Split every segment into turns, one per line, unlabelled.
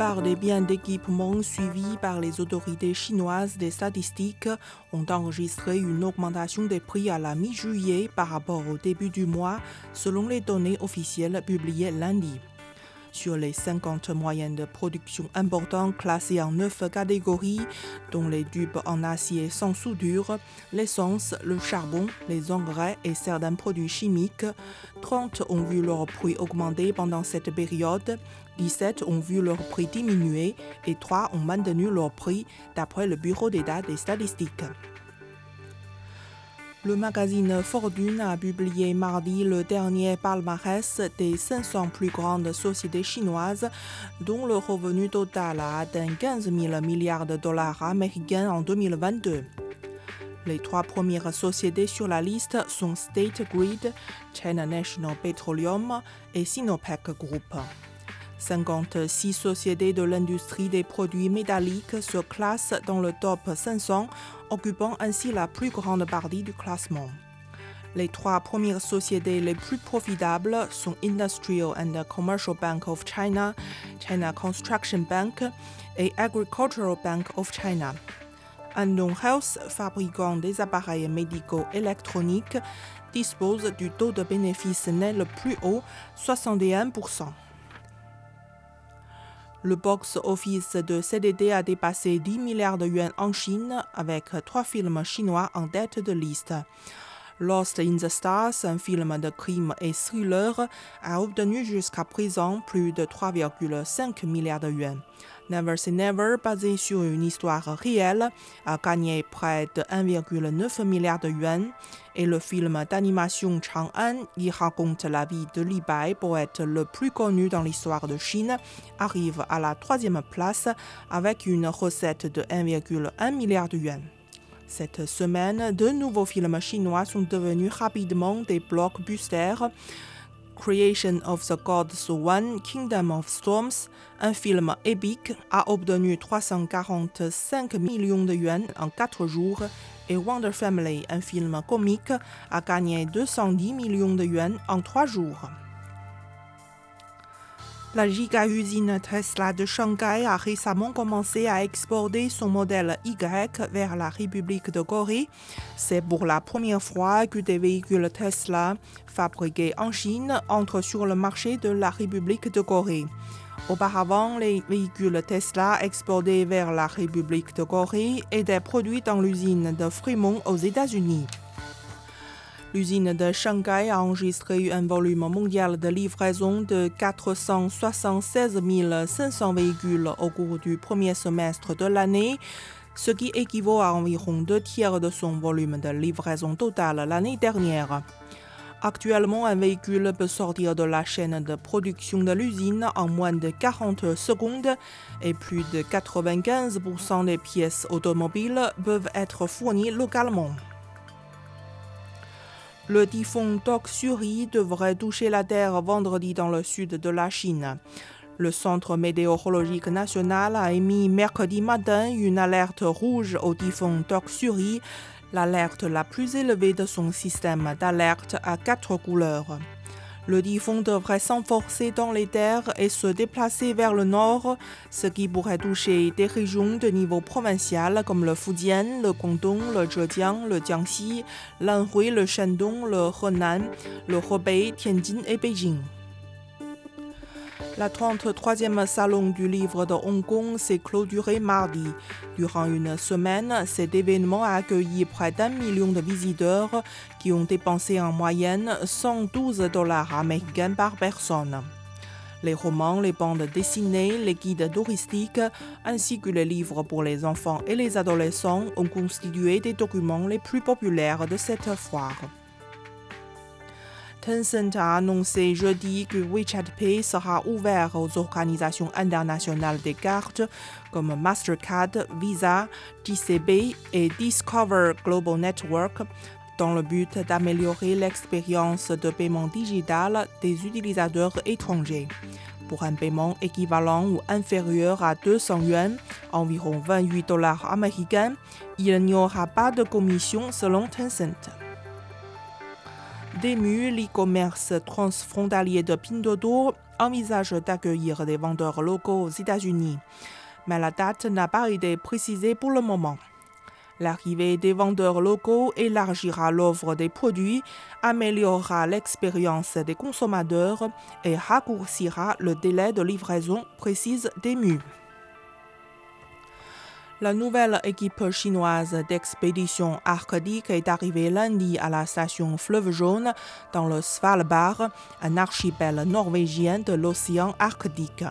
Plupart des biens d'équipement suivis par les autorités chinoises des statistiques ont enregistré une augmentation des prix à la mi-juillet par rapport au début du mois, selon les données officielles publiées lundi. Sur les 50 moyennes de production importantes classées en 9 catégories, dont les tubes en acier sans soudure, l'essence, le charbon, les engrais et certains produits chimiques, 30 ont vu leur prix augmenter pendant cette période, 17 ont vu leur prix diminuer et 3 ont maintenu leur prix d'après le Bureau d'État des statistiques. Le magazine Fortune a publié mardi le dernier palmarès des 500 plus grandes sociétés chinoises dont le revenu total a atteint 15 000 milliards de dollars américains en 2022. Les trois premières sociétés sur la liste sont State Grid, China National Petroleum et Sinopec Group. 56 sociétés de l'industrie des produits métalliques se classent dans le top 500, occupant ainsi la plus grande partie du classement. Les trois premières sociétés les plus profitables sont Industrial and Commercial Bank of China, China Construction Bank et Agricultural Bank of China. Andong Health, fabricant des appareils médicaux électroniques, dispose du taux de bénéfice net le plus haut, 61%. Le box-office de CDD a dépassé 10 milliards de yuans en Chine avec trois films chinois en tête de liste. Lost in the Stars, un film de crime et thriller, a obtenu jusqu'à présent plus de 3,5 milliards de yuans. Never Say Never, basé sur une histoire réelle, a gagné près de 1,9 milliard de yuans. Et le film d'animation Chang'an, qui raconte la vie de Li Bai, poète le plus connu dans l'histoire de Chine, arrive à la troisième place avec une recette de 1,1 milliard de yuans. Cette semaine, deux nouveaux films chinois sont devenus rapidement des blockbusters. Creation of the Gods One, Kingdom of Storms, un film épique, a obtenu 345 millions de yuans en 4 jours et Wonder Family, un film comique, a gagné 210 millions de yuans en 3 jours. La giga-usine Tesla de Shanghai a récemment commencé à exporter son modèle Y vers la République de Corée. C'est pour la première fois que des véhicules Tesla fabriqués en Chine entrent sur le marché de la République de Corée. Auparavant, les véhicules Tesla exportés vers la République de Corée étaient produits dans l'usine de Fremont aux États-Unis. L'usine de Shanghai a enregistré un volume mondial de livraison de 476 500 véhicules au cours du premier semestre de l'année, ce qui équivaut à environ deux tiers de son volume de livraison totale l'année dernière. Actuellement, un véhicule peut sortir de la chaîne de production de l'usine en moins de 40 secondes et plus de 95% des pièces automobiles peuvent être fournies localement. Le typhon Toksuri devrait toucher la Terre vendredi dans le sud de la Chine. Le Centre météorologique national a émis mercredi matin une alerte rouge au typhon Toksuri, l'alerte la plus élevée de son système d'alerte à quatre couleurs. Le typhon devrait s'enforcer dans les terres et se déplacer vers le nord, ce qui pourrait toucher des régions de niveau provincial comme le Fujian, le Guangdong, le Zhejiang, le Jiangxi, l'Anhui, le Shandong, le Henan, le Hebei, Tianjin et Beijing. La 33e Salon du livre de Hong Kong s'est clôturé mardi. Durant une semaine, cet événement a accueilli près d'un million de visiteurs qui ont dépensé en moyenne 112 dollars américains par personne. Les romans, les bandes dessinées, les guides touristiques, ainsi que les livres pour les enfants et les adolescents ont constitué des documents les plus populaires de cette foire. Tencent a annoncé jeudi que WeChat Pay sera ouvert aux organisations internationales des cartes comme Mastercard, Visa, TCB et Discover Global Network dans le but d'améliorer l'expérience de paiement digital des utilisateurs étrangers. Pour un paiement équivalent ou inférieur à 200 yuan, environ 28 dollars américains, il n'y aura pas de commission selon Tencent. Demu, l'e-commerce transfrontalier de Pinduoduo, envisage d'accueillir des vendeurs locaux aux États-Unis, mais la date n'a pas été précisée pour le moment. L'arrivée des vendeurs locaux élargira l'offre des produits, améliorera l'expérience des consommateurs et raccourcira le délai de livraison, précise Demu. La nouvelle équipe chinoise d'expédition arctique est arrivée lundi à la station Fleuve Jaune dans le Svalbard, un archipel norvégien de l'océan Arctique.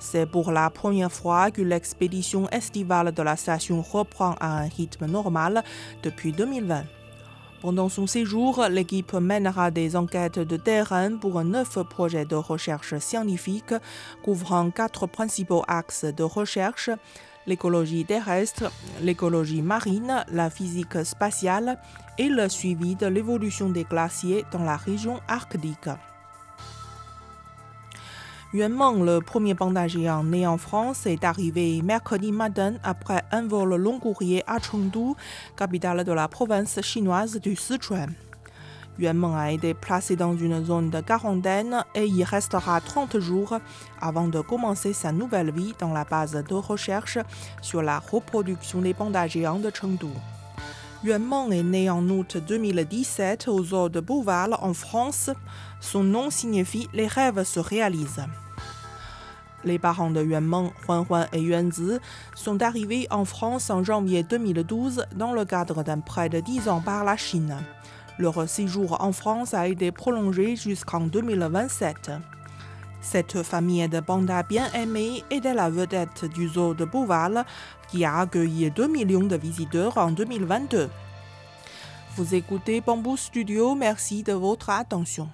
C'est pour la première fois que l'expédition estivale de la station reprend à un rythme normal depuis 2020. Pendant son séjour, l'équipe mènera des enquêtes de terrain pour neuf projets de recherche scientifique couvrant quatre principaux axes de recherche l'écologie terrestre, l'écologie marine, la physique spatiale et le suivi de l'évolution des glaciers dans la région arctique. Yuan le premier panda géant né en France, est arrivé mercredi matin après un vol long courrier à Chengdu, capitale de la province chinoise du Sichuan. Yuan Meng a été placé dans une zone de quarantaine et y restera 30 jours avant de commencer sa nouvelle vie dans la base de recherche sur la reproduction des pandas géants de Chengdu. Yuan Meng est né en août 2017 au zoo de Beauval en France. Son nom signifie les rêves se réalisent. Les parents de Yuan Meng, Huan Huan et Yuan Zi, sont arrivés en France en janvier 2012 dans le cadre d'un prêt de 10 ans par la Chine. Leur séjour en France a été prolongé jusqu'en 2027. Cette famille de pandas bien aimés était la vedette du zoo de Beauval, qui a accueilli 2 millions de visiteurs en 2022. Vous écoutez Bamboo Studio, merci de votre attention.